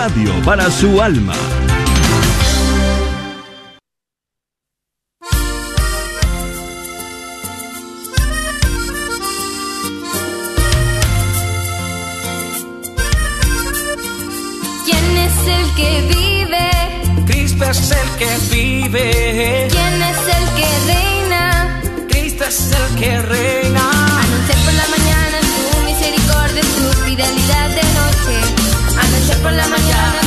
Radio para su alma. ¿Quién es el que vive? Cristo es el que vive. ¿Quién es el que reina? Cristo es el que reina por la mañana.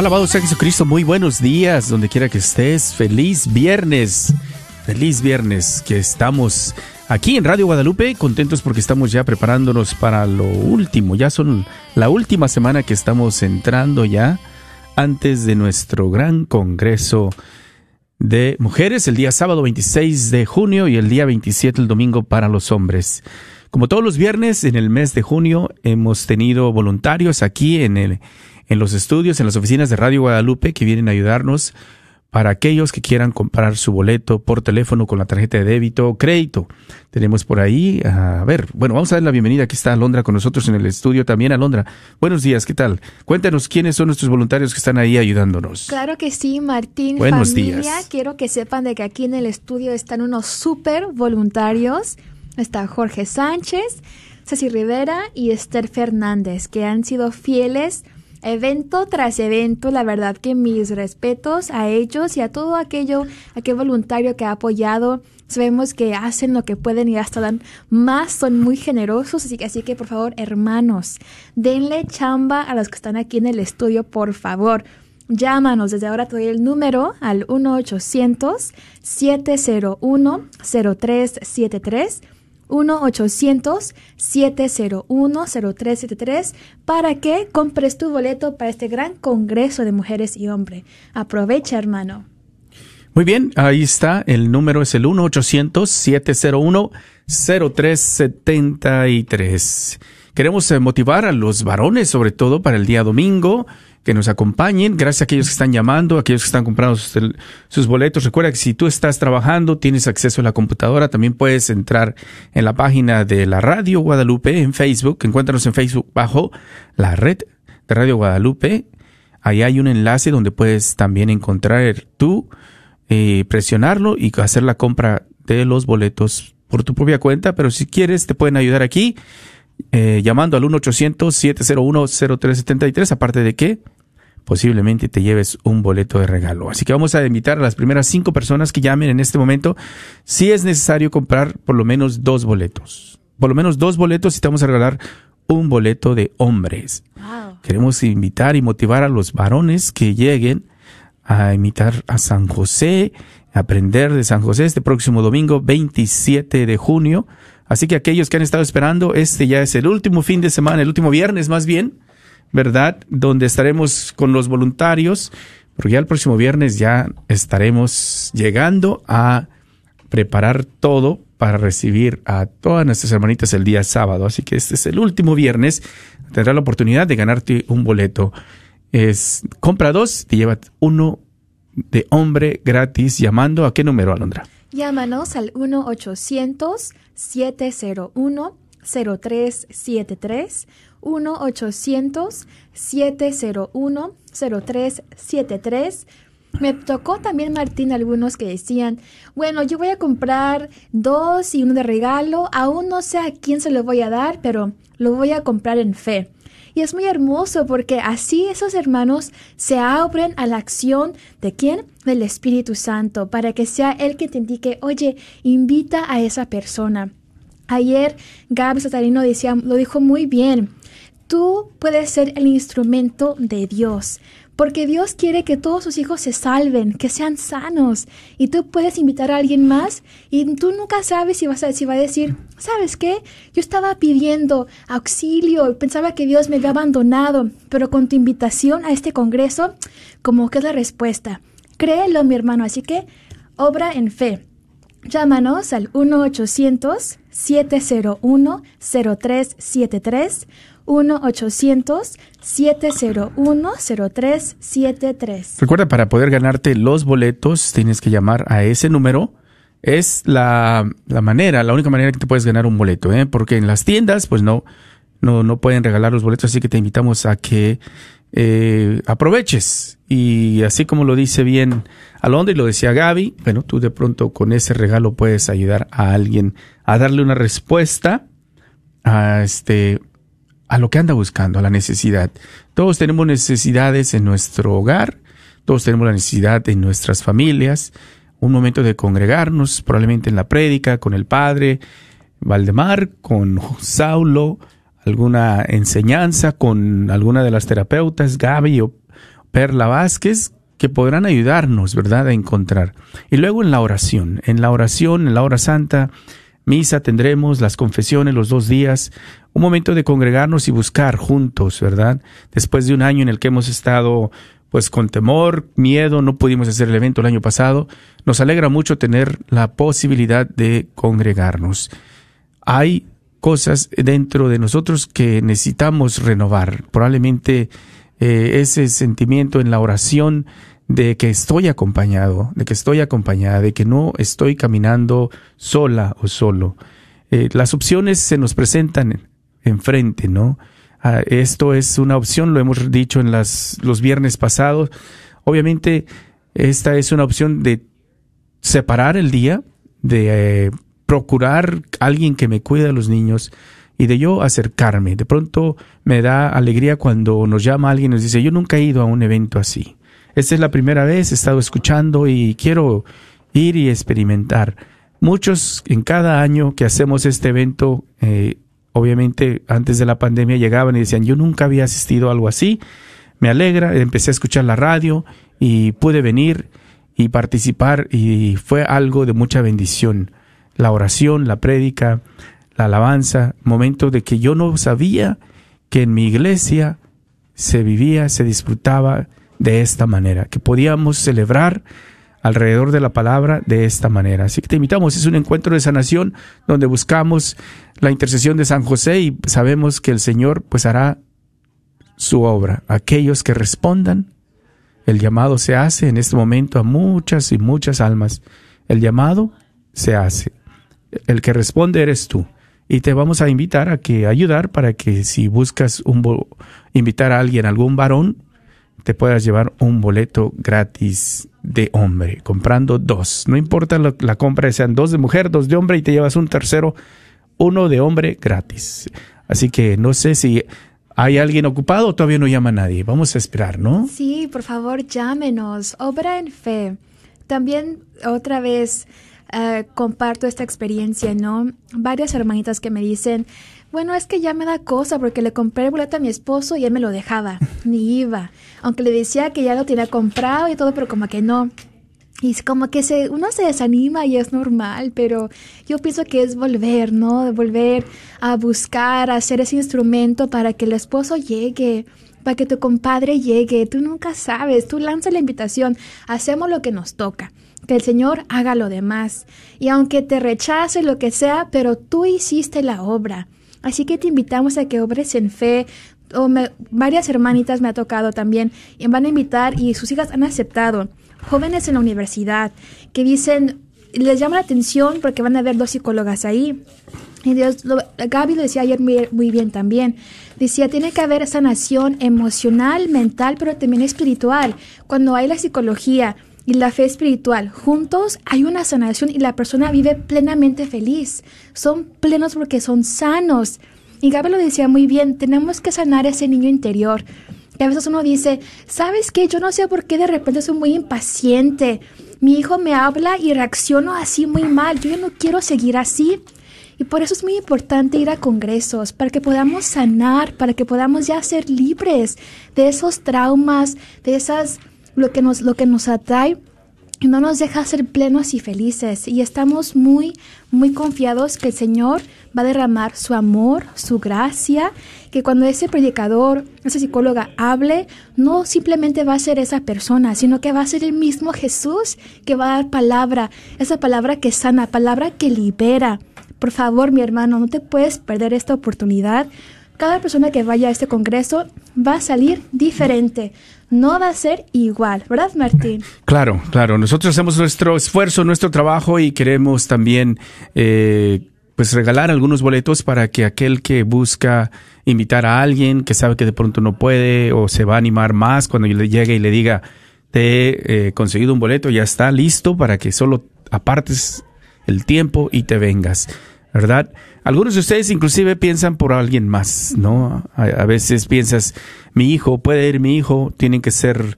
Alabado sea Jesucristo, muy buenos días, donde quiera que estés. Feliz viernes, feliz viernes, que estamos aquí en Radio Guadalupe, contentos porque estamos ya preparándonos para lo último. Ya son la última semana que estamos entrando ya antes de nuestro gran congreso de mujeres, el día sábado 26 de junio y el día 27 el domingo para los hombres. Como todos los viernes, en el mes de junio hemos tenido voluntarios aquí en el en los estudios, en las oficinas de Radio Guadalupe, que vienen a ayudarnos para aquellos que quieran comprar su boleto por teléfono con la tarjeta de débito o crédito. Tenemos por ahí, a ver, bueno, vamos a dar la bienvenida. Aquí está Alondra con nosotros en el estudio también. Alondra, buenos días, ¿qué tal? Cuéntanos quiénes son nuestros voluntarios que están ahí ayudándonos. Claro que sí, Martín. Buenos familia, días. Quiero que sepan de que aquí en el estudio están unos súper voluntarios. Está Jorge Sánchez, Ceci Rivera y Esther Fernández, que han sido fieles evento tras evento. La verdad que mis respetos a ellos y a todo aquello, aquel voluntario que ha apoyado. Sabemos que hacen lo que pueden y hasta dan más, son muy generosos, así que, así que por favor, hermanos, denle chamba a los que están aquí en el estudio, por favor. Llámanos, desde ahora te doy el número al 1-800-701-0373. 1-800-701-0373 para que compres tu boleto para este gran congreso de mujeres y hombres. Aprovecha, hermano. Muy bien, ahí está. El número es el 1-800-701-0373. Queremos eh, motivar a los varones, sobre todo para el día domingo, que nos acompañen. Gracias a aquellos que están llamando, a aquellos que están comprando sus, boletos. Recuerda que si tú estás trabajando, tienes acceso a la computadora, también puedes entrar en la página de la Radio Guadalupe en Facebook. Encuéntranos en Facebook bajo la red de Radio Guadalupe. Ahí hay un enlace donde puedes también encontrar tú, eh, presionarlo y hacer la compra de los boletos por tu propia cuenta. Pero si quieres, te pueden ayudar aquí. Eh, llamando al 1-800-701-0373, aparte de que posiblemente te lleves un boleto de regalo. Así que vamos a invitar a las primeras cinco personas que llamen en este momento si es necesario comprar por lo menos dos boletos. Por lo menos dos boletos y te vamos a regalar un boleto de hombres. Wow. Queremos invitar y motivar a los varones que lleguen a imitar a San José, aprender de San José este próximo domingo 27 de junio. Así que aquellos que han estado esperando, este ya es el último fin de semana, el último viernes más bien, ¿verdad? Donde estaremos con los voluntarios, porque ya el próximo viernes ya estaremos llegando a preparar todo para recibir a todas nuestras hermanitas el día sábado. Así que este es el último viernes. Tendrás la oportunidad de ganarte un boleto. Es compra dos, te lleva uno de hombre gratis llamando a qué número, Alondra. Llámanos al 1-800-701-0373. 1-800-701-0373. Me tocó también, Martín, algunos que decían, bueno, yo voy a comprar dos y uno de regalo, aún no sé a quién se lo voy a dar, pero lo voy a comprar en fe. Y es muy hermoso porque así esos hermanos se abren a la acción de quién? Del Espíritu Santo, para que sea Él que te indique, oye, invita a esa persona. Ayer Gaby Satarino lo dijo muy bien. Tú puedes ser el instrumento de Dios, porque Dios quiere que todos sus hijos se salven, que sean sanos. Y tú puedes invitar a alguien más y tú nunca sabes si, vas a, si va a decir, ¿sabes qué? Yo estaba pidiendo auxilio, pensaba que Dios me había abandonado, pero con tu invitación a este congreso, como que es la respuesta. Créelo, mi hermano, así que obra en fe. Llámanos al 1-800-701-0373. 1-800-701-0373. Recuerda, para poder ganarte los boletos, tienes que llamar a ese número. Es la, la manera, la única manera que te puedes ganar un boleto, ¿eh? porque en las tiendas, pues no, no, no pueden regalar los boletos, así que te invitamos a que eh, aproveches. Y así como lo dice bien Alondra y lo decía Gaby, bueno, tú de pronto con ese regalo puedes ayudar a alguien a darle una respuesta a este a lo que anda buscando, a la necesidad. Todos tenemos necesidades en nuestro hogar, todos tenemos la necesidad en nuestras familias, un momento de congregarnos, probablemente en la prédica, con el Padre Valdemar, con Saulo, alguna enseñanza con alguna de las terapeutas, Gaby o Perla Vázquez, que podrán ayudarnos, ¿verdad?, a encontrar. Y luego en la oración, en la oración, en la hora santa, misa tendremos, las confesiones los dos días, un momento de congregarnos y buscar juntos, ¿verdad? Después de un año en el que hemos estado pues con temor, miedo, no pudimos hacer el evento el año pasado, nos alegra mucho tener la posibilidad de congregarnos. Hay cosas dentro de nosotros que necesitamos renovar. Probablemente eh, ese sentimiento en la oración de que estoy acompañado, de que estoy acompañada, de que no estoy caminando sola o solo. Eh, las opciones se nos presentan enfrente, ¿no? Ah, esto es una opción, lo hemos dicho en las, los viernes pasados. Obviamente, esta es una opción de separar el día, de eh, procurar alguien que me cuide a los niños y de yo acercarme. De pronto me da alegría cuando nos llama alguien y nos dice, yo nunca he ido a un evento así. Esta es la primera vez, he estado escuchando y quiero ir y experimentar. Muchos en cada año que hacemos este evento, eh, obviamente antes de la pandemia llegaban y decían, yo nunca había asistido a algo así. Me alegra, empecé a escuchar la radio y pude venir y participar y fue algo de mucha bendición. La oración, la prédica, la alabanza, momento de que yo no sabía que en mi iglesia se vivía, se disfrutaba de esta manera, que podíamos celebrar alrededor de la palabra de esta manera. Así que te invitamos, es un encuentro de sanación donde buscamos la intercesión de San José y sabemos que el Señor pues hará su obra. Aquellos que respondan, el llamado se hace en este momento a muchas y muchas almas. El llamado se hace. El que responde eres tú. Y te vamos a invitar a que ayudar para que si buscas un invitar a alguien, algún varón, te puedas llevar un boleto gratis de hombre, comprando dos. No importa la compra, sean dos de mujer, dos de hombre y te llevas un tercero, uno de hombre gratis. Así que no sé si hay alguien ocupado o todavía no llama a nadie. Vamos a esperar, ¿no? Sí, por favor, llámenos. Obra en fe. También otra vez eh, comparto esta experiencia, ¿no? Varias hermanitas que me dicen, bueno, es que ya me da cosa porque le compré el boleto a mi esposo y él me lo dejaba, ni iba. Aunque le decía que ya lo tenía comprado y todo, pero como que no. Y es como que se, uno se desanima y es normal, pero yo pienso que es volver, ¿no? Volver a buscar, a hacer ese instrumento para que el esposo llegue, para que tu compadre llegue. Tú nunca sabes, tú lanzas la invitación, hacemos lo que nos toca que el Señor haga lo demás. Y aunque te rechace lo que sea, pero tú hiciste la obra. Así que te invitamos a que obres en fe. O varias hermanitas me ha tocado también y van a invitar y sus hijas han aceptado. Jóvenes en la universidad que dicen, les llama la atención porque van a ver dos psicólogas ahí. Y Dios, lo, Gaby lo decía ayer muy, muy, bien también. Decía, tiene que haber sanación emocional, mental, pero también espiritual. Cuando hay la psicología, y la fe espiritual juntos, hay una sanación y la persona vive plenamente feliz. Son plenos porque son sanos. Y Gabriel lo decía muy bien, tenemos que sanar ese niño interior. Y a veces uno dice, ¿sabes qué? Yo no sé por qué de repente soy muy impaciente. Mi hijo me habla y reacciono así muy mal. Yo ya no quiero seguir así. Y por eso es muy importante ir a congresos, para que podamos sanar, para que podamos ya ser libres de esos traumas, de esas lo que nos, lo que nos atrae no nos deja ser plenos y felices. Y estamos muy, muy confiados que el Señor va a derramar su amor, su gracia, que cuando ese predicador, esa psicóloga hable, no simplemente va a ser esa persona, sino que va a ser el mismo Jesús que va a dar palabra, esa palabra que sana, palabra que libera. Por favor, mi hermano, no te puedes perder esta oportunidad. Cada persona que vaya a este congreso va a salir diferente no va a ser igual, ¿verdad, Martín? Claro, claro. Nosotros hacemos nuestro esfuerzo, nuestro trabajo y queremos también eh, pues regalar algunos boletos para que aquel que busca invitar a alguien que sabe que de pronto no puede o se va a animar más cuando le llegue y le diga te he eh, conseguido un boleto, ya está listo para que solo apartes el tiempo y te vengas. ¿Verdad? Algunos de ustedes inclusive piensan por alguien más, ¿no? A, veces piensas, mi hijo, puede ir mi hijo, tienen que ser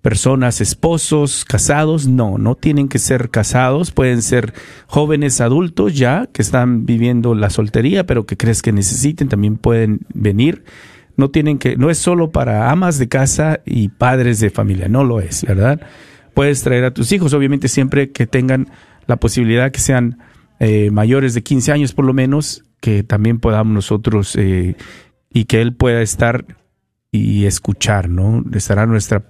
personas, esposos, casados, no, no tienen que ser casados, pueden ser jóvenes adultos ya que están viviendo la soltería, pero que crees que necesiten, también pueden venir. No tienen que, no es solo para amas de casa y padres de familia, no lo es, ¿verdad? Puedes traer a tus hijos, obviamente siempre que tengan la posibilidad que sean eh, mayores de 15 años por lo menos, que también podamos nosotros eh, y que él pueda estar y escuchar, ¿no? Estará nuestra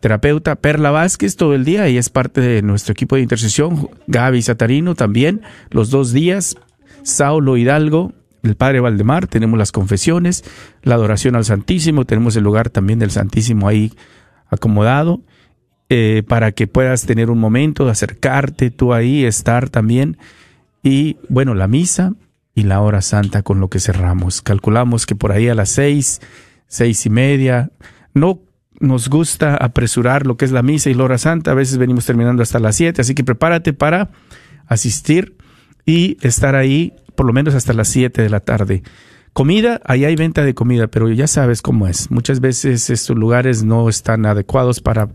terapeuta Perla Vázquez todo el día y es parte de nuestro equipo de intercesión, Gaby Satarino también, los dos días, Saulo Hidalgo, el Padre Valdemar, tenemos las confesiones, la adoración al Santísimo, tenemos el lugar también del Santísimo ahí acomodado, eh, para que puedas tener un momento de acercarte tú ahí, estar también. Y bueno, la misa y la hora santa con lo que cerramos. Calculamos que por ahí a las seis, seis y media, no nos gusta apresurar lo que es la misa y la hora santa, a veces venimos terminando hasta las siete, así que prepárate para asistir y estar ahí por lo menos hasta las 7 de la tarde. Comida, ahí hay venta de comida, pero ya sabes cómo es. Muchas veces estos lugares no están adecuados para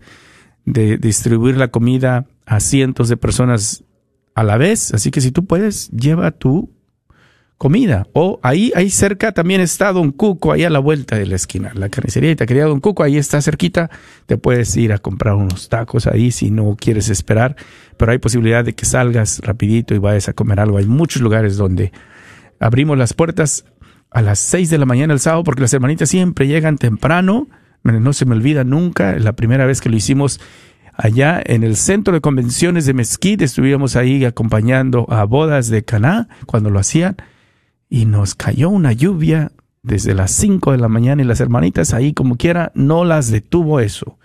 distribuir la comida a cientos de personas a la vez, así que si tú puedes, lleva tu comida. O ahí, ahí cerca también está Don Cuco, ahí a la vuelta de la esquina. La carnicería y taquería Don Cuco, ahí está cerquita. Te puedes ir a comprar unos tacos ahí si no quieres esperar. Pero hay posibilidad de que salgas rapidito y vayas a comer algo. Hay muchos lugares donde abrimos las puertas a las seis de la mañana el sábado porque las hermanitas siempre llegan temprano. No se me olvida nunca, la primera vez que lo hicimos allá en el centro de convenciones de Mezquite, estuvimos ahí acompañando a bodas de Caná cuando lo hacían y nos cayó una lluvia desde las 5 de la mañana y las hermanitas ahí como quiera no las detuvo eso.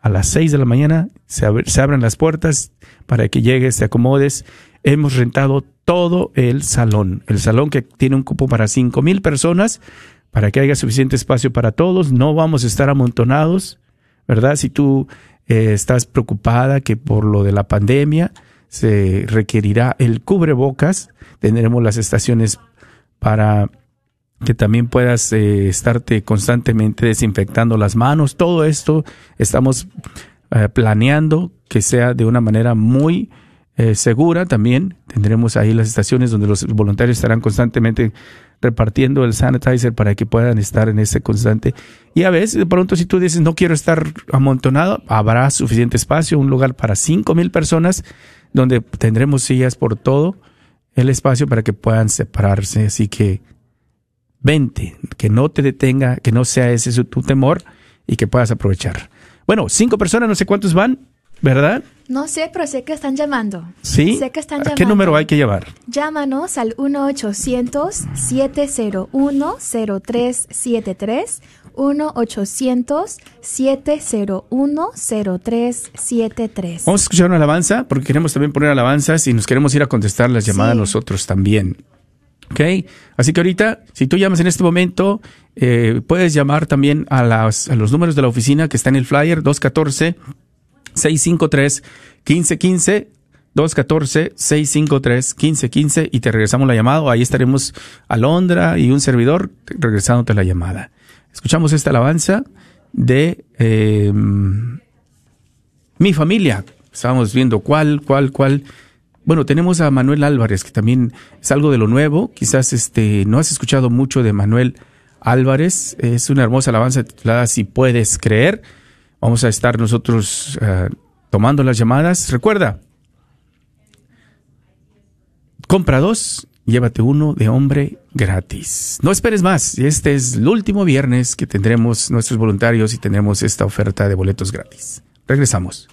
A las 6 de la mañana se, se abren las puertas para que llegues, te acomodes. Hemos rentado todo el salón, el salón que tiene un cupo para cinco mil personas, para que haya suficiente espacio para todos. No vamos a estar amontonados, ¿verdad? Si tú eh, estás preocupada que por lo de la pandemia se requerirá el cubrebocas, tendremos las estaciones para que también puedas eh, estarte constantemente desinfectando las manos. Todo esto estamos eh, planeando que sea de una manera muy eh, segura también. Tendremos ahí las estaciones donde los voluntarios estarán constantemente repartiendo el sanitizer para que puedan estar en ese constante. Y a veces, de pronto, si tú dices no quiero estar amontonado, habrá suficiente espacio, un lugar para cinco mil personas donde tendremos sillas por todo el espacio para que puedan separarse. Así que vente, que no te detenga, que no sea ese tu temor y que puedas aprovechar. Bueno, cinco personas, no sé cuántos van, ¿verdad? No sé, pero sé que están llamando. ¿Sí? Sé que están ¿A llamando. ¿Qué número hay que llevar? Llámanos al 1-800-701-0373. 1-800-701-0373. Vamos a escuchar una alabanza porque queremos también poner alabanzas y nos queremos ir a contestar las llamadas Sí. nosotros también. ¿Ok? Así que ahorita, si tú llamas en este momento, eh, puedes llamar también a, las, a los números de la oficina que está en el flyer 214-653-1515. 214-653-1515 y te regresamos la llamada. Ahí estaremos Alondra y un servidor regresándote la llamada. Escuchamos esta alabanza de eh, mi familia. Estábamos viendo cuál, cuál, cuál. Bueno, tenemos a Manuel Álvarez, que también es algo de lo nuevo. Quizás este, no has escuchado mucho de Manuel Álvarez. Es una hermosa alabanza titulada Si puedes creer. Vamos a estar nosotros eh, tomando las llamadas. Recuerda, compra dos, llévate uno de hombre gratis. No esperes más. Este es el último viernes que tendremos nuestros voluntarios y tendremos esta oferta de boletos gratis. Regresamos.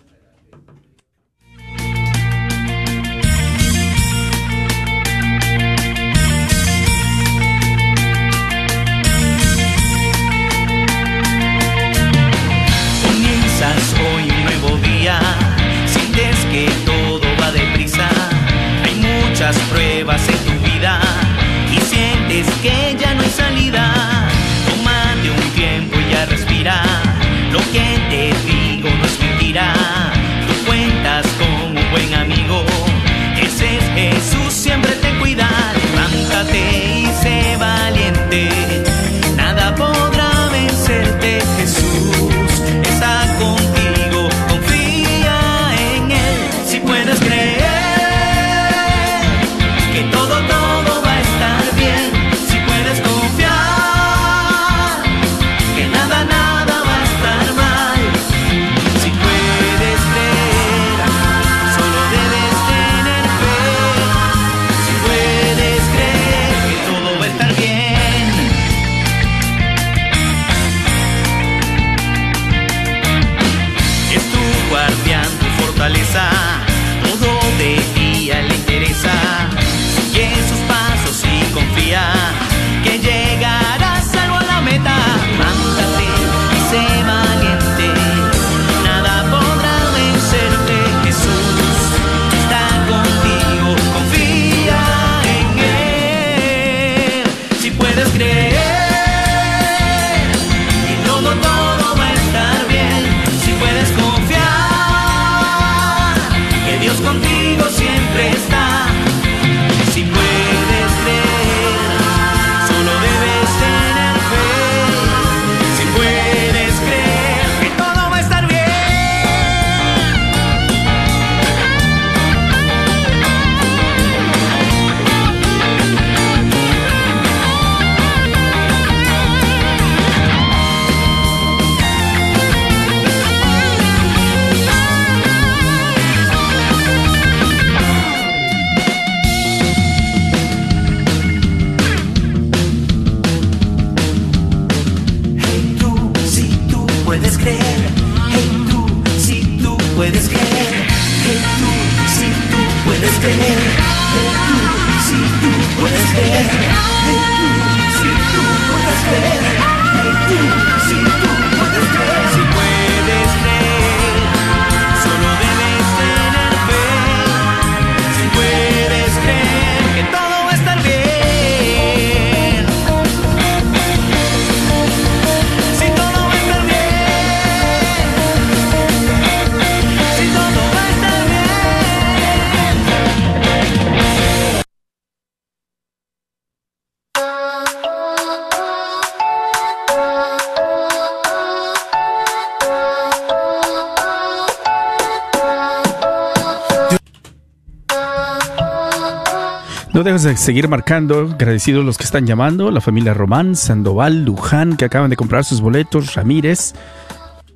Dejes de seguir marcando, agradecidos los que están llamando, la familia Román, Sandoval, Luján, que acaban de comprar sus boletos, Ramírez.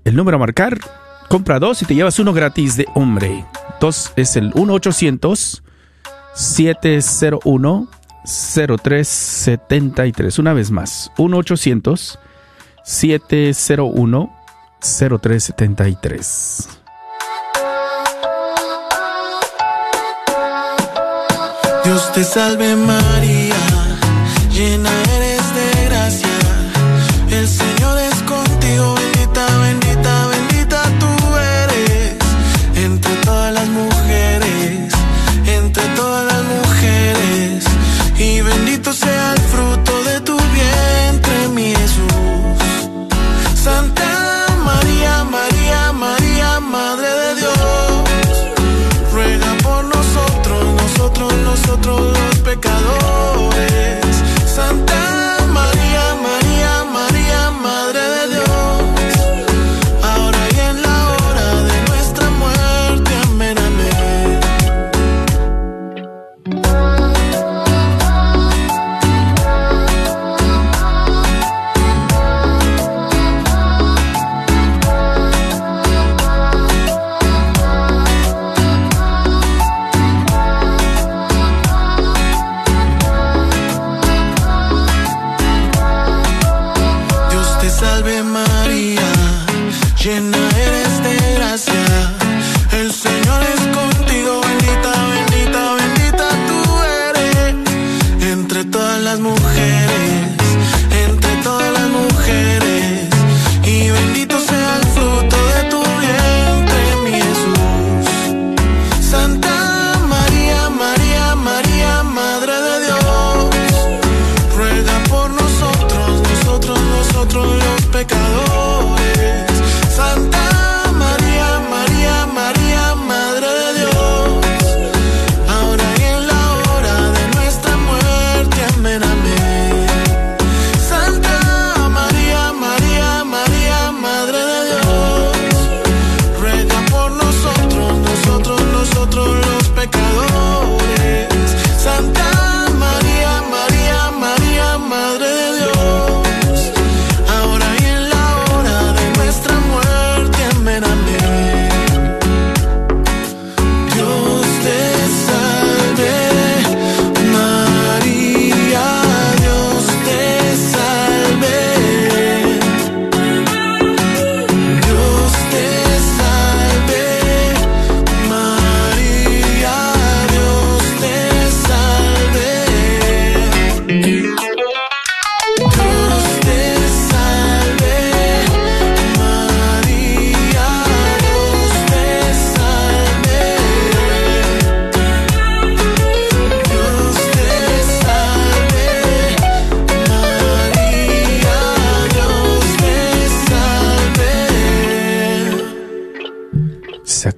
El número a marcar, compra dos y te llevas uno gratis de hombre. Dos es el 1-800-701-0373. Una vez más, 1-800-701-0373. Dios te salve María, llena eres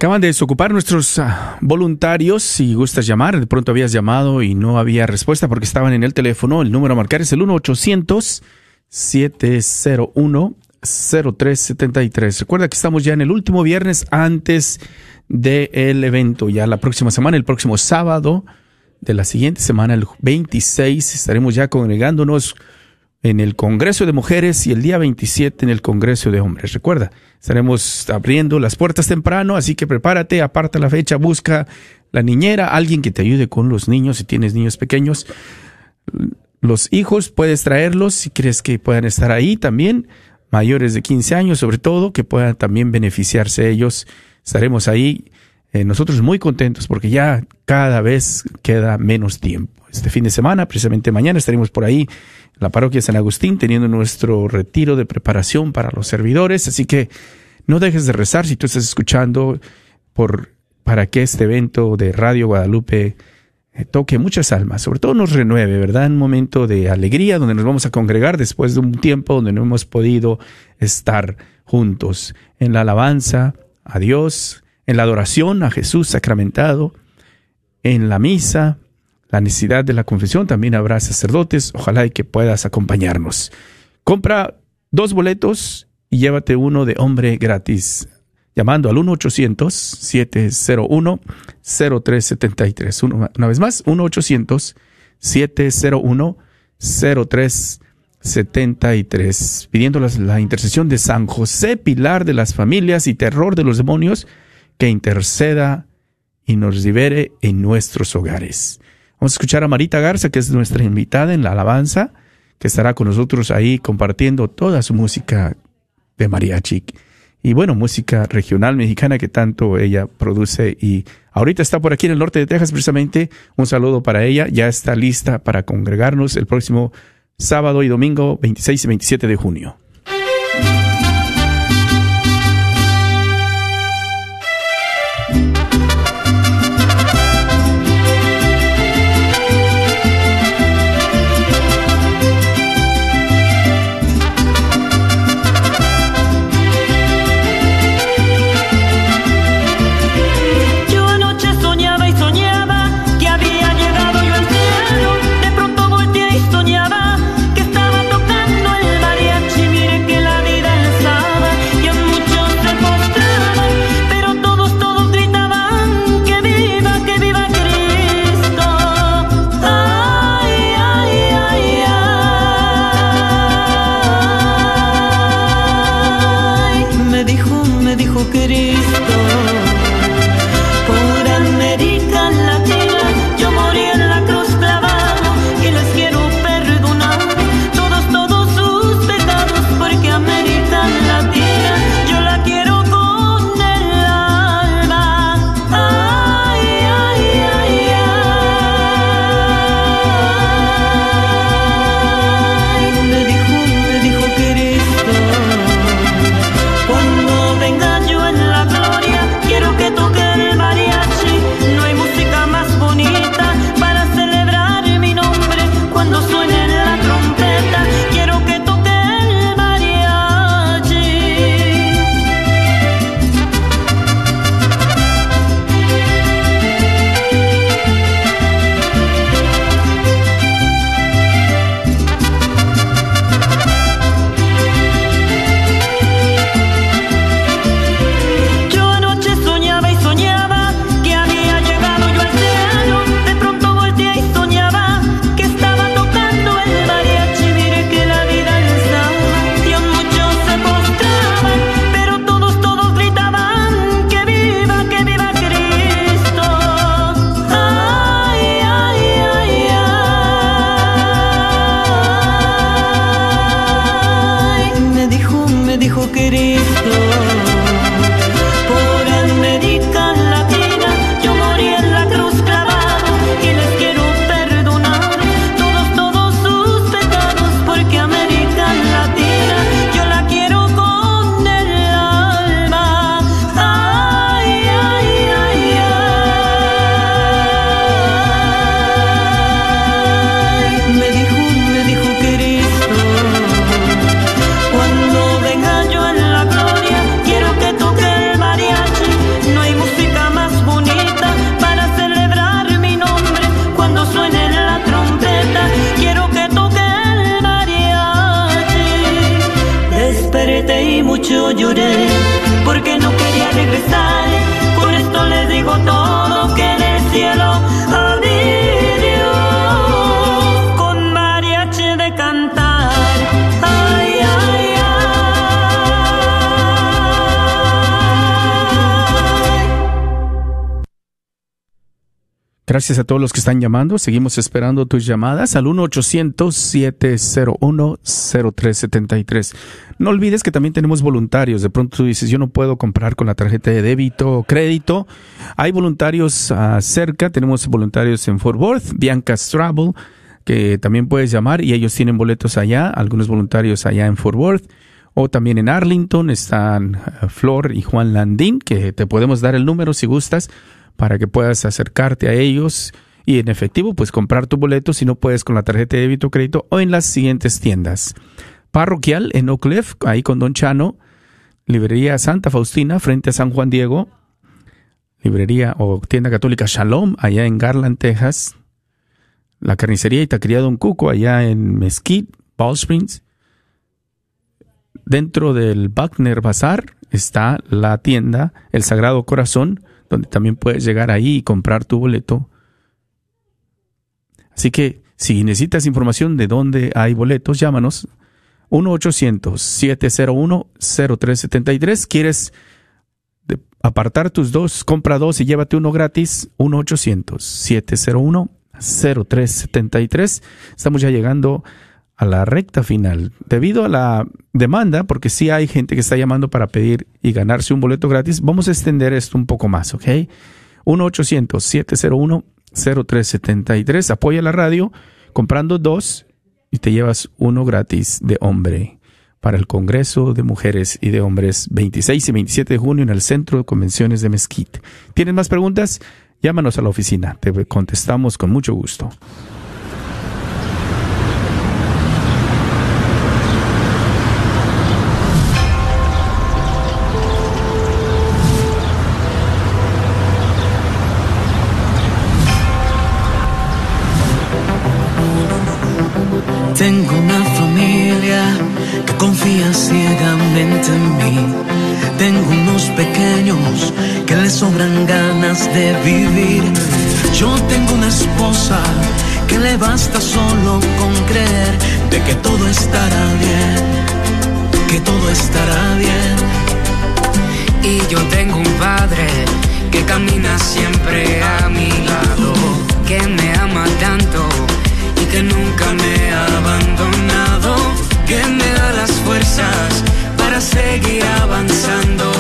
acaban de desocupar nuestros ah, voluntarios. Si gustas llamar, de pronto habías llamado y no había respuesta porque estaban en el teléfono. El número a marcar es el 1-800-701-0373. Recuerda que estamos ya en el último viernes antes del evento. Ya la próxima semana, el próximo sábado de la siguiente semana, el 26, estaremos ya congregándonos en el Congreso de Mujeres y el día 27 en el Congreso de Hombres. Recuerda, estaremos abriendo las puertas temprano, así que prepárate, aparta la fecha, busca la niñera, alguien que te ayude con los niños si tienes niños pequeños. Los hijos puedes traerlos si crees que puedan estar ahí también, mayores de 15 años sobre todo, que puedan también beneficiarse ellos estaremos ahí. eh, nosotros muy contentos porque ya cada vez queda menos tiempo. Este fin de semana, precisamente mañana, estaremos por ahí en la parroquia de San Agustín teniendo nuestro retiro de preparación para los servidores. Así que no dejes de rezar si tú estás escuchando por, para que este evento de Radio Guadalupe eh, toque muchas almas, sobre todo nos renueve, ¿verdad? Un momento de alegría donde nos vamos a congregar después de un tiempo donde no hemos podido estar juntos en la alabanza a Dios, en la adoración a Jesús sacramentado, en la misa, la necesidad de la confesión, también habrá sacerdotes, ojalá y que puedas acompañarnos. Compra dos boletos y llévate uno de hombre gratis llamando al 1-800-701-0373. Uno- Una vez más, 1-800-701-0373, pidiendo la intercesión de San José, pilar de las familias y terror de los demonios, que interceda y nos libere en nuestros hogares. Vamos a escuchar a Marita Garza, que es nuestra invitada en la alabanza, que estará con nosotros ahí compartiendo toda su música de mariachi. Y bueno, música regional mexicana que tanto ella produce y ahorita está por aquí en el norte de Texas precisamente. Un saludo para ella. Ya está lista para congregarnos el próximo sábado y domingo 26 y 27 de junio. Gracias a todos los que están llamando. Seguimos esperando tus llamadas al 1-800-701-0373. No olvides que también tenemos voluntarios. De pronto tú dices, yo no puedo comprar con la tarjeta de débito o crédito. Hay voluntarios ah, cerca. Tenemos voluntarios en Fort Worth, Bianca's Travel, que también puedes llamar y ellos tienen boletos allá. Algunos voluntarios allá en Fort Worth. O también en Arlington están ah, Flor y Juan Landín, que te podemos dar el número si gustas para que puedas acercarte a ellos y en efectivo pues comprar tu boleto si no puedes con la tarjeta de débito o crédito o en las siguientes tiendas. Parroquial en Oak Cliff, ahí con Don Chano, Librería Santa Faustina frente a San Juan Diego, Librería o tienda católica Shalom allá en Garland, Texas, la carnicería y taquería Don Cuco allá en Mesquite, Ball Springs. Dentro del Buckner Bazar está la tienda El Sagrado Corazón, donde también puedes llegar ahí y comprar tu boleto. Así que si necesitas información de dónde hay boletos, llámanos 1-800-701-0373. ¿Quieres apartar tus dos? Compra dos y llévate uno gratis. 1-800-701-0373. Estamos ya llegando a la recta final. Debido a la demanda, porque sí hay gente que está llamando para pedir y ganarse un boleto gratis, vamos a extender esto un poco más, ¿ok? 1-800-701-0373. Apoya la radio comprando dos y te llevas uno gratis de hombre para el Congreso de Mujeres y de Hombres 26 y 27 de junio en el Centro de Convenciones de Mesquite. ¿Tienes más preguntas? Llámanos a la oficina. Te contestamos con mucho gusto. Ganas de vivir. Yo tengo una esposa que le basta solo con creer de que todo estará bien, que todo estará bien. Y yo tengo un padre que camina siempre a mi lado, que me ama tanto y que nunca me ha abandonado, que me da las fuerzas para seguir avanzando,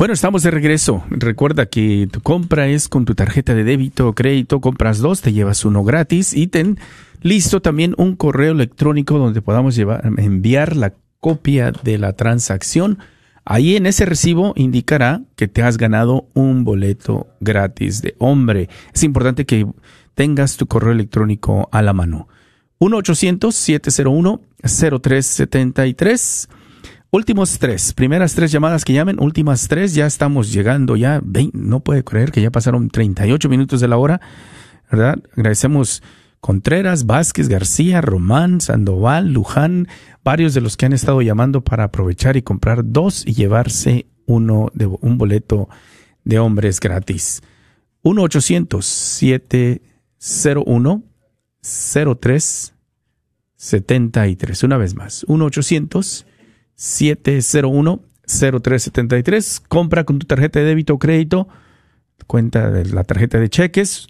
Bueno, estamos de regreso. Recuerda que tu compra es con tu tarjeta de débito o crédito. Compras dos, te llevas uno gratis y ten listo también un correo electrónico donde podamos llevar, enviar la copia de la transacción. Ahí en ese recibo indicará que te has ganado un boleto gratis de hombre. Es importante que tengas tu correo electrónico a la mano. 1-800-701-0373. Últimos tres, primeras tres llamadas que llamen, últimas tres, ya estamos llegando ya, no puede creer que ya pasaron 38 minutos de la hora, ¿verdad? Agradecemos Contreras, Vázquez, García, Román, Sandoval, Luján, varios de los que han estado llamando para aprovechar y comprar dos y llevarse uno de un boleto de hombres gratis. 1-800-701-0373. Una vez más, 1-800-701-0373. Compra con tu tarjeta de débito o crédito, cuenta de la tarjeta de cheques.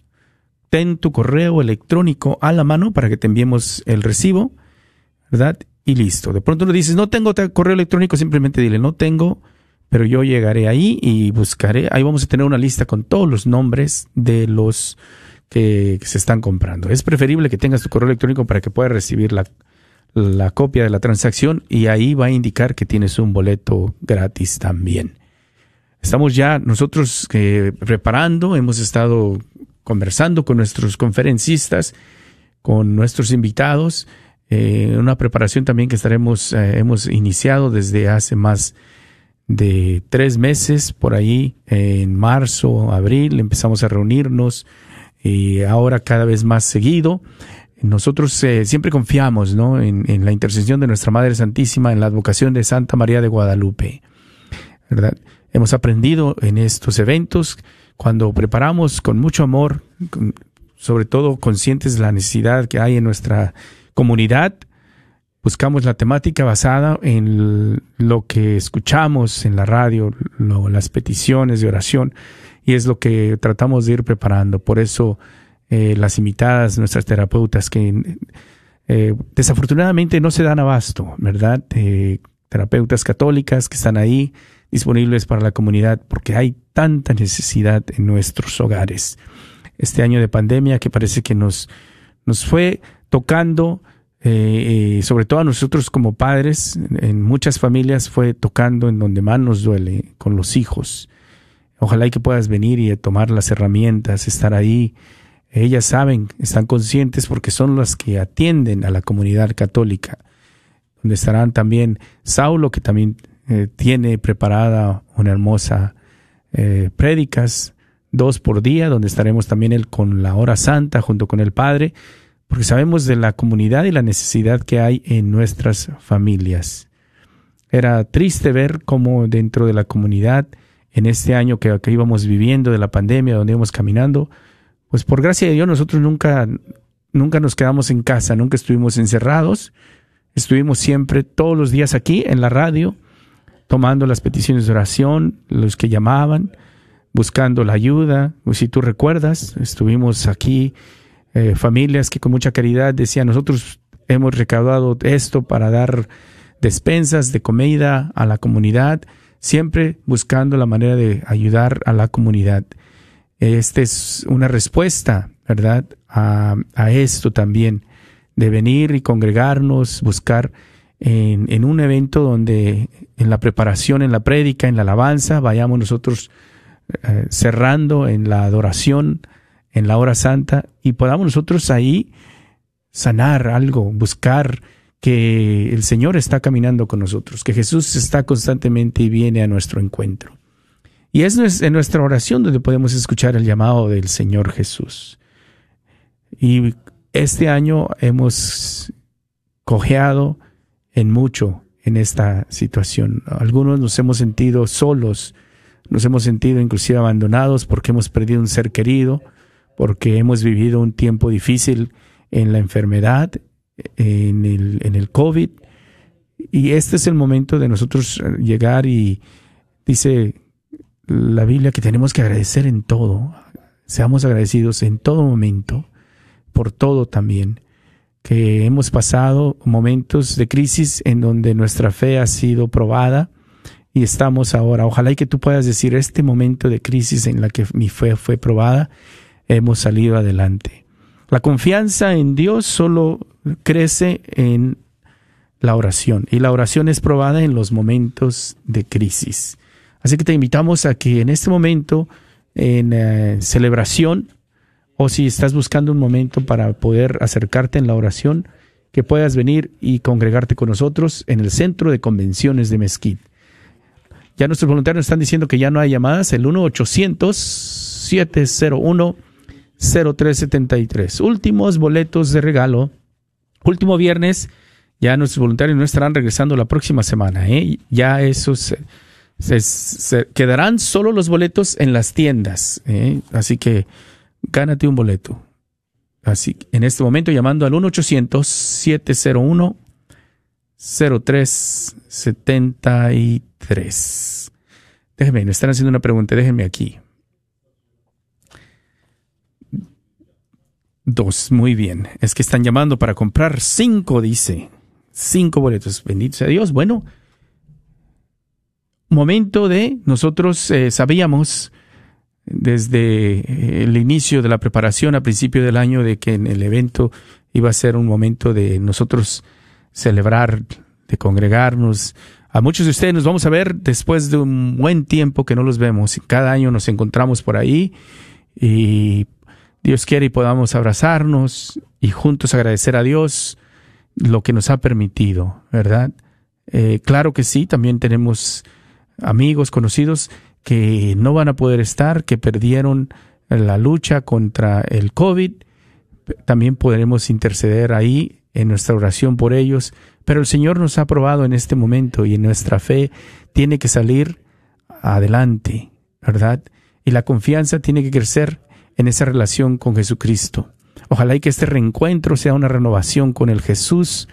Ten tu correo electrónico a la mano para que te enviemos el recibo, ¿verdad? Y listo. De pronto le dices, no tengo correo electrónico, simplemente dile, no tengo, pero yo llegaré ahí y buscaré. Ahí vamos a tener una lista con todos los nombres de los que se están comprando. Es preferible que tengas tu correo electrónico para que puedas recibir la, la copia de la transacción y ahí va a indicar que tienes un boleto gratis también. Estamos ya nosotros eh, preparando, hemos estado conversando con nuestros conferencistas, con nuestros invitados, eh, una preparación también que estaremos, eh, hemos iniciado desde hace más de tres meses, por ahí, eh, en marzo, abril, empezamos a reunirnos y ahora cada vez más seguido. Nosotros eh, siempre confiamos ¿no? en, la intercesión de nuestra Madre Santísima, en la advocación de Santa María de Guadalupe. ¿verdad? Hemos aprendido en estos eventos cuando preparamos con mucho amor, sobre todo conscientes de la necesidad que hay en nuestra comunidad, buscamos la temática basada en lo que escuchamos en la radio, las peticiones de oración, y es lo que tratamos de ir preparando. Por eso eh, las invitadas, nuestras terapeutas, que eh, desafortunadamente no se dan abasto, ¿verdad? Eh, terapeutas católicas que están ahí disponibles para la comunidad porque hay tanta necesidad en nuestros hogares. Este año de pandemia que parece que nos, nos fue tocando, eh, sobre todo a nosotros como padres, en muchas familias fue tocando en donde más nos duele, con los hijos. Ojalá y que puedas venir y tomar las herramientas, estar ahí. Ellas saben, están conscientes porque son las que atienden a la comunidad católica, donde estarán también Saulo, que también eh, tiene preparada una hermosa eh, dos por día, donde estaremos también él con la hora santa junto con el Padre, porque sabemos de la comunidad y la necesidad que hay en nuestras familias. Era triste ver cómo dentro de la comunidad, en este año que, que íbamos viviendo de la pandemia, donde íbamos caminando, pues por gracia de Dios nosotros nunca, nunca nos quedamos en casa, nunca estuvimos encerrados, estuvimos siempre todos los días aquí en la radio, tomando las peticiones de oración, los que llamaban, buscando la ayuda. Si tú recuerdas, estuvimos aquí, eh, familias que con mucha caridad decían, nosotros hemos recaudado esto para dar despensas de comida a la comunidad, siempre buscando la manera de ayudar a la comunidad. Esta es una respuesta, ¿verdad?, a, esto también, de venir y congregarnos, buscar en, en un evento donde en la preparación, en la prédica, en la alabanza, vayamos nosotros eh, cerrando en la adoración, en la hora santa, y podamos nosotros ahí sanar algo, buscar que el Señor está caminando con nosotros, que Jesús está constantemente y viene a nuestro encuentro. Y es en nuestra oración donde podemos escuchar el llamado del Señor Jesús. Y este año hemos cojeado en mucho en esta situación. Algunos nos hemos sentido solos, nos hemos sentido inclusive abandonados porque hemos perdido un ser querido, porque hemos vivido un tiempo difícil en la enfermedad, en el, en el COVID. Y este es el momento de nosotros eh, llegar y dice la Biblia que tenemos que agradecer en todo. Seamos agradecidos en todo momento, por todo también. Que hemos pasado momentos de crisis en donde nuestra fe ha sido probada y estamos ahora. Ojalá y que tú puedas decir, este momento de crisis en la que mi fe fue probada, hemos salido adelante. La confianza en Dios solo crece en la oración y la oración es probada en los momentos de crisis. Así que te invitamos a que en este momento, en eh, celebración, o si estás buscando un momento para poder acercarte en la oración, que puedas venir y congregarte con nosotros en el centro de convenciones de Mesquite. Ya nuestros voluntarios están diciendo que ya no hay llamadas, el 1-800-701-0373. Últimos boletos de regalo. Último viernes, ya nuestros voluntarios no estarán regresando la próxima semana. ¿eh? Ya esos se, quedarán solo los boletos en las tiendas. ¿eh? Así que gánate un boleto. Así en este momento llamando al 1-800-701-0373. Déjenme, me están haciendo una pregunta, déjenme aquí. Dos, muy bien. Es que están llamando para comprar cinco, dice. Cinco boletos. Bendito sea Dios. Bueno, momento de nosotros eh, sabíamos desde eh, el inicio de la preparación a principio del año de que en el evento iba a ser un momento de nosotros celebrar, de congregarnos. A muchos de ustedes nos vamos a ver después de un buen tiempo que no los vemos. Cada año nos encontramos por ahí y Dios quiere y podamos abrazarnos y juntos agradecer a Dios lo que nos ha permitido, ¿verdad? Eh, claro que sí, también tenemos amigos, conocidos que no van a poder estar, que perdieron la lucha contra el COVID. También podremos interceder ahí en nuestra oración por ellos. Pero el Señor nos ha probado en este momento y en nuestra fe tiene que salir adelante, ¿verdad? Y la confianza tiene que crecer en esa relación con Jesucristo. Ojalá y que este reencuentro sea una renovación con el Jesús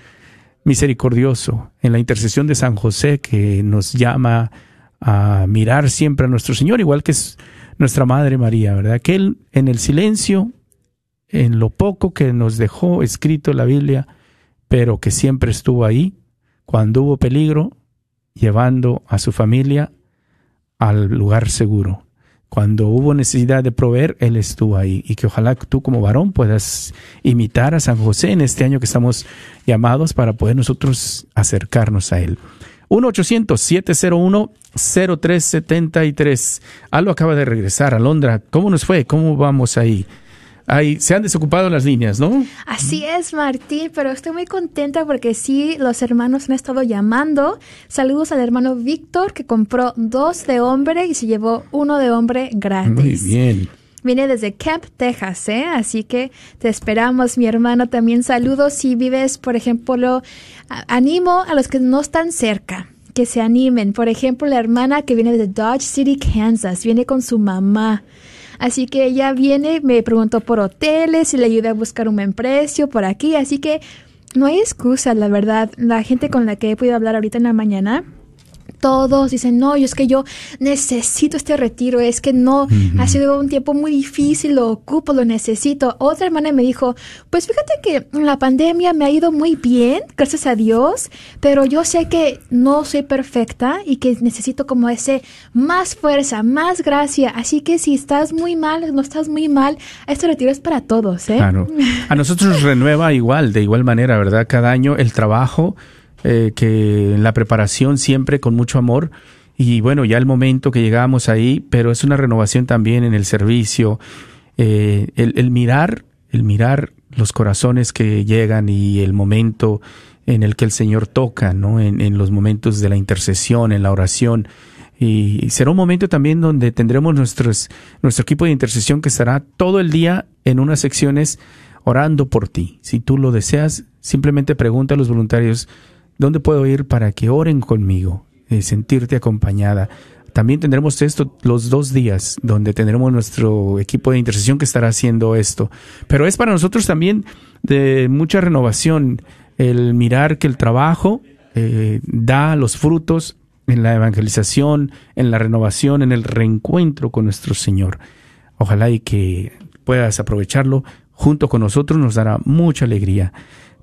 misericordioso, en la intercesión de San José que nos llama a mirar siempre a nuestro Señor, igual que es nuestra Madre María, ¿verdad? Que Él en el silencio, en lo poco que nos dejó escrito la Biblia, pero que siempre estuvo ahí, cuando hubo peligro, llevando a su familia al lugar seguro. Cuando hubo necesidad de proveer, Él estuvo ahí. Y que ojalá tú como varón puedas imitar a San José en este año que estamos llamados para poder nosotros acercarnos a Él. 1-800-701-0373. Algo acaba de regresar. Alondra, ¿cómo nos fue? ¿Cómo vamos ahí? Ahí se han desocupado las líneas, ¿no? Así es, Martín, pero estoy muy contenta porque sí, los hermanos han estado llamando. Saludos al hermano Víctor que compró dos de hombre y se llevó uno de hombre gratis. Muy bien. Viene desde Camp, Texas, ¿eh? Así que te esperamos, mi hermano. También saludos si vives, por ejemplo, animo a los que no están cerca, que se animen. Por ejemplo, la hermana que viene de Dodge City, Kansas, viene con su mamá. Así que ella viene, me preguntó por hoteles y le ayudé a buscar un buen precio por aquí. Así que no hay excusa, la verdad. La gente con la que he podido hablar ahorita en la mañana todos dicen, no, yo es que yo necesito este retiro, es que no, ha sido un tiempo muy difícil, lo ocupo, lo necesito. Otra hermana me dijo, pues fíjate que la pandemia me ha ido muy bien, gracias a Dios, pero yo sé que no soy perfecta y que necesito como ese más fuerza, más gracia. Así que si estás muy mal, no estás muy mal, este retiro es para todos, ¿eh? Claro. A nosotros nos renueva igual, de igual manera, ¿verdad? Cada año el trabajo, eh, que en la preparación siempre con mucho amor. Y bueno, ya el momento que llegamos ahí, pero es una renovación también en el servicio, eh, el, mirar, el mirar los corazones que llegan y el momento en el que el Señor toca, ¿no? En, en los momentos de la intercesión, en la oración. Y será un momento también donde tendremos nuestros, nuestro equipo de intercesión que estará todo el día en unas secciones orando por ti. Si tú lo deseas, simplemente pregunta a los voluntarios, ¿dónde puedo ir para que oren conmigo? Eh, sentirte acompañada. También tendremos esto los dos días, donde tendremos nuestro equipo de intercesión que estará haciendo esto. Pero es para nosotros también de mucha renovación el mirar que el trabajo eh, da los frutos en la evangelización, en la renovación, en el reencuentro con nuestro Señor. Ojalá y que puedas aprovecharlo junto con nosotros, nos dará mucha alegría.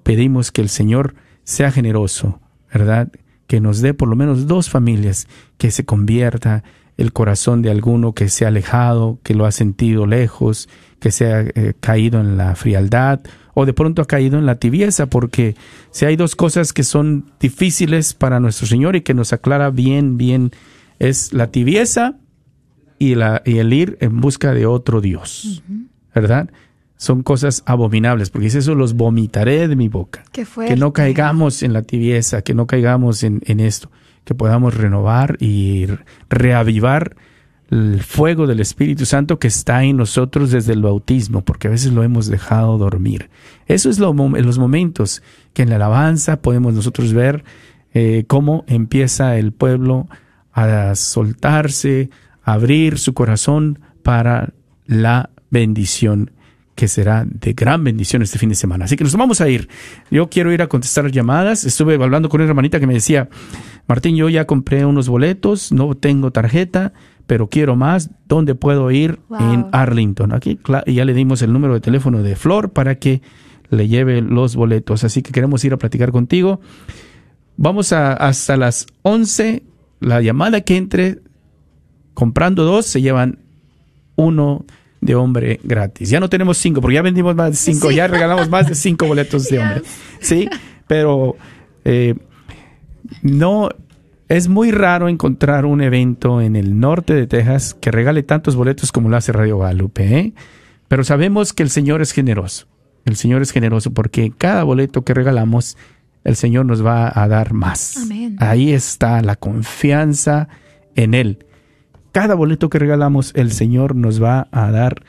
Pedimos que el Señor sea generoso, ¿verdad? Que nos dé por lo menos dos familias, que se convierta el corazón de alguno que se ha alejado, que lo ha sentido lejos, que se ha eh, caído en la frialdad o de pronto ha caído en la tibieza, porque si hay dos cosas que son difíciles para nuestro Señor y que nos aclara bien, bien, es la tibieza y, la, y el ir en busca de otro Dios, ¿verdad? Son cosas abominables, porque dice eso, los vomitaré de mi boca. Qué Que no caigamos en la tibieza, que no caigamos en, en esto, que podamos renovar y reavivar el fuego del Espíritu Santo que está en nosotros desde el bautismo, porque a veces lo hemos dejado dormir. Eso es lo, los momentos que en la alabanza podemos nosotros ver eh, cómo empieza el pueblo a soltarse, a abrir su corazón para la bendición que será de gran bendición este fin de semana. Así que nos vamos a ir. Yo quiero ir a contestar llamadas. Estuve hablando con una hermanita que me decía, Martín, yo ya compré unos boletos, no tengo tarjeta, pero quiero más. ¿Dónde puedo ir? Wow. En Arlington. Aquí ya le dimos el número de teléfono de Flor para que le lleve los boletos. Así que queremos ir a platicar contigo. Vamos a, hasta las 11. La llamada que entre comprando dos se llevan uno de hombre gratis. Ya no tenemos cinco, porque ya vendimos más de cinco, Sí. ya regalamos más de cinco boletos de hombre. Sí, pero eh, no es muy raro encontrar un evento en el norte de Texas que regale tantos boletos como lo hace Radio Guadalupe. ¿eh? Pero sabemos que el Señor es generoso. El Señor es generoso porque cada boleto que regalamos, el Señor nos va a dar más. Amén. Ahí está la confianza en Él. Cada boleto que regalamos, el Señor nos va a dar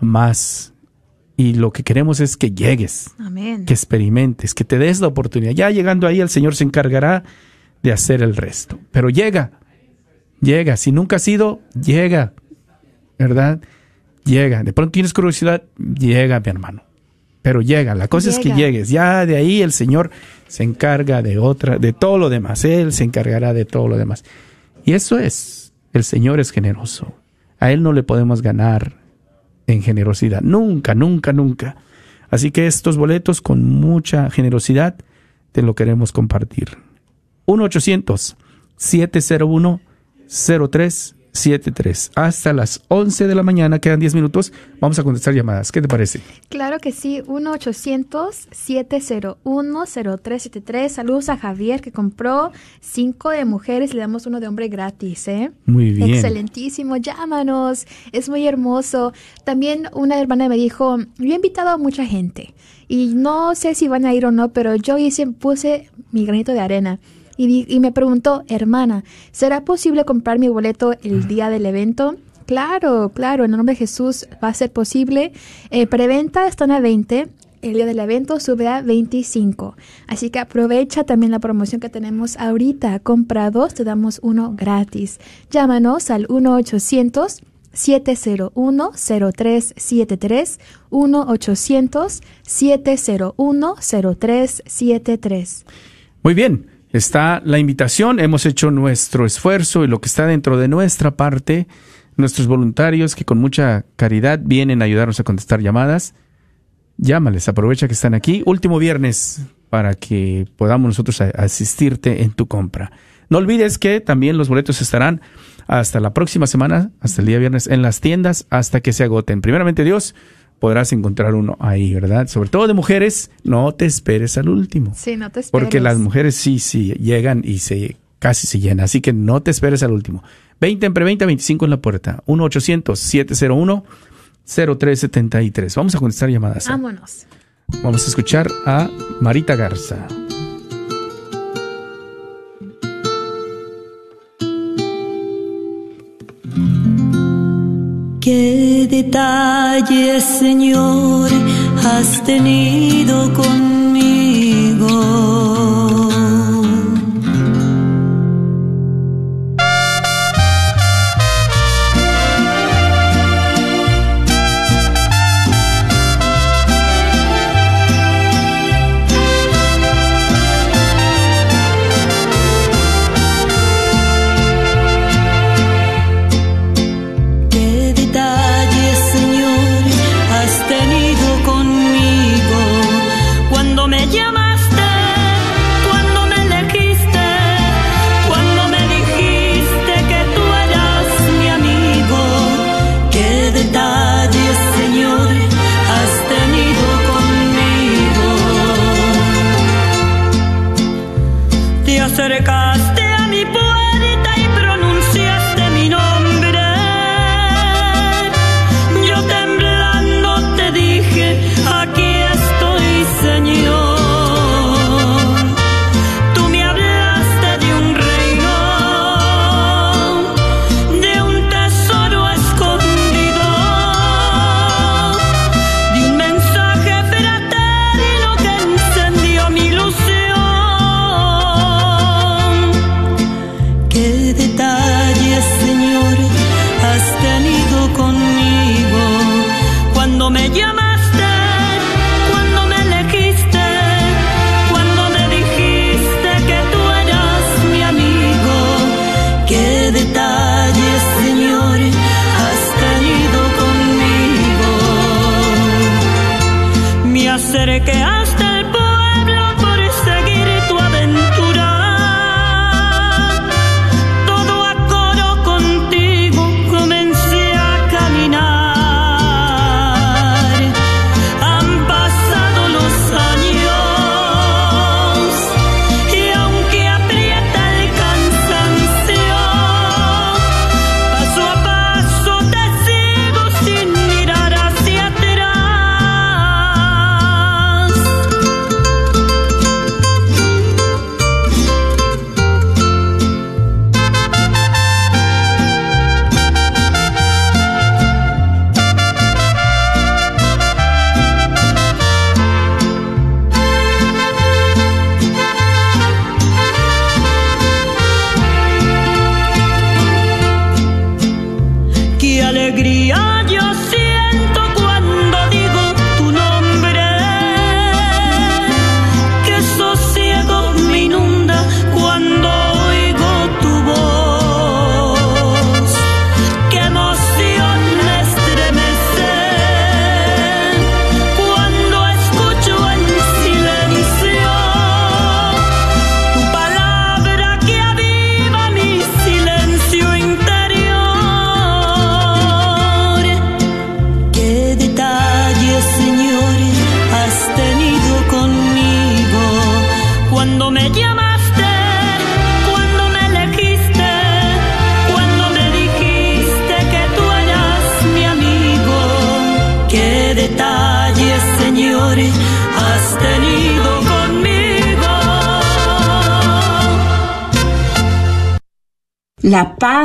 más. Y lo que queremos es que llegues, Amén. que experimentes, que te des la oportunidad. Ya llegando ahí, el Señor se encargará de hacer el resto. Pero llega, llega. Si nunca has ido, llega, ¿verdad? Llega. De pronto tienes curiosidad, llega, mi hermano. Pero llega. La cosa es que llegues. Ya de ahí el Señor se encarga de otra, de todo lo demás. Él se encargará de todo lo demás. Y eso es, el Señor es generoso. A Él no le podemos ganar en generosidad. Nunca, nunca, nunca. Así que estos boletos con mucha generosidad te lo queremos compartir. 1-800-701-0373. Hasta las 11 de la mañana, quedan 10 minutos. Vamos a contestar llamadas. ¿Qué te parece? Claro que sí, 1-800-701-0373. Saludos a Javier que compró cinco de mujeres, le damos uno de hombre gratis, ¿eh? Muy bien. Excelentísimo, llámanos, es muy hermoso. También una hermana me dijo, yo he invitado a mucha gente y no sé si van a ir o no, pero yo hice, puse mi granito de arena. Y, me preguntó, hermana, ¿será posible comprar mi boleto el día del evento? Claro, claro, en el nombre de Jesús va a ser posible. Eh, preventa están a 20, el día del evento sube a 25. Así que aprovecha también la promoción que tenemos ahorita. Compra dos, te damos uno gratis. Llámanos al 1-800-701-0373. 1-800-701-0373. Muy bien. Está la invitación, hemos hecho nuestro esfuerzo y lo que está dentro de nuestra parte, nuestros voluntarios que con mucha caridad vienen a ayudarnos a contestar llamadas. Llámales, aprovecha que están aquí. Último viernes para que podamos nosotros asistirte en tu compra. No olvides que también los boletos estarán hasta la próxima semana, hasta el día viernes, en las tiendas hasta que se agoten. Primeramente Dios, podrás encontrar uno ahí, ¿verdad? Sobre todo de mujeres, no te esperes al último. Sí, no te esperes. Porque las mujeres sí, sí, llegan y se casi se llena. Así que no te esperes al último. 20 en preventa, 25 en la puerta. 1-800-701-0373. Vamos a contestar llamadas. Vámonos. Vamos a escuchar a Marita Garza. Qué detalle, Señor, has tenido conmigo.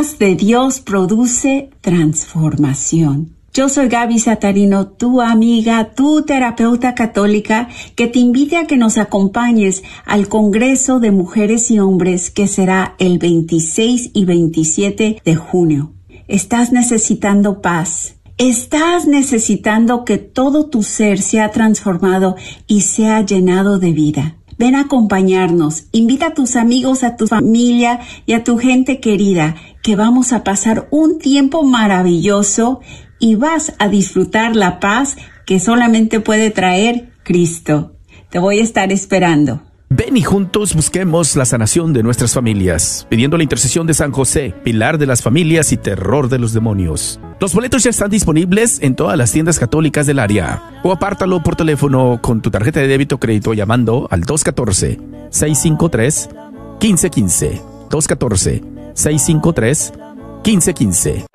De Dios produce transformación. Yo soy Gaby Satarino, tu amiga, tu terapeuta católica, que te invite a que nos acompañes al Congreso de Mujeres y Hombres que será el 26 y 27 de junio. Estás necesitando paz. Estás necesitando que todo tu ser sea transformado y sea llenado de vida. Ven a acompañarnos. Invita a tus amigos, a tu familia y a tu gente querida, que vamos a pasar un tiempo maravilloso y vas a disfrutar la paz que solamente puede traer Cristo. Te voy a estar esperando. Ven y juntos busquemos la sanación de nuestras familias, pidiendo la intercesión de San José, pilar de las familias y terror de los demonios. Los boletos ya están disponibles en todas las tiendas católicas del área. O apártalo por teléfono con tu tarjeta de débito o crédito llamando al 214-653-1515. 214-653-1515.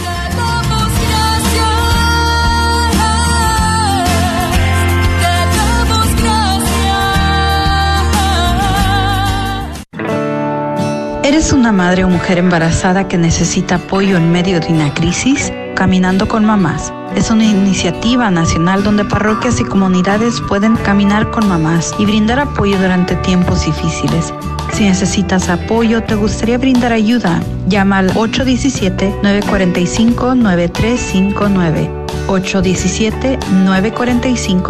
¿Eres una madre o mujer embarazada que necesita apoyo en medio de una crisis? Caminando con Mamás. Es una iniciativa nacional donde parroquias y comunidades pueden caminar con mamás y brindar apoyo durante tiempos difíciles. Si necesitas apoyo te gustaría brindar ayuda, llama al 817-945-9359. 817-945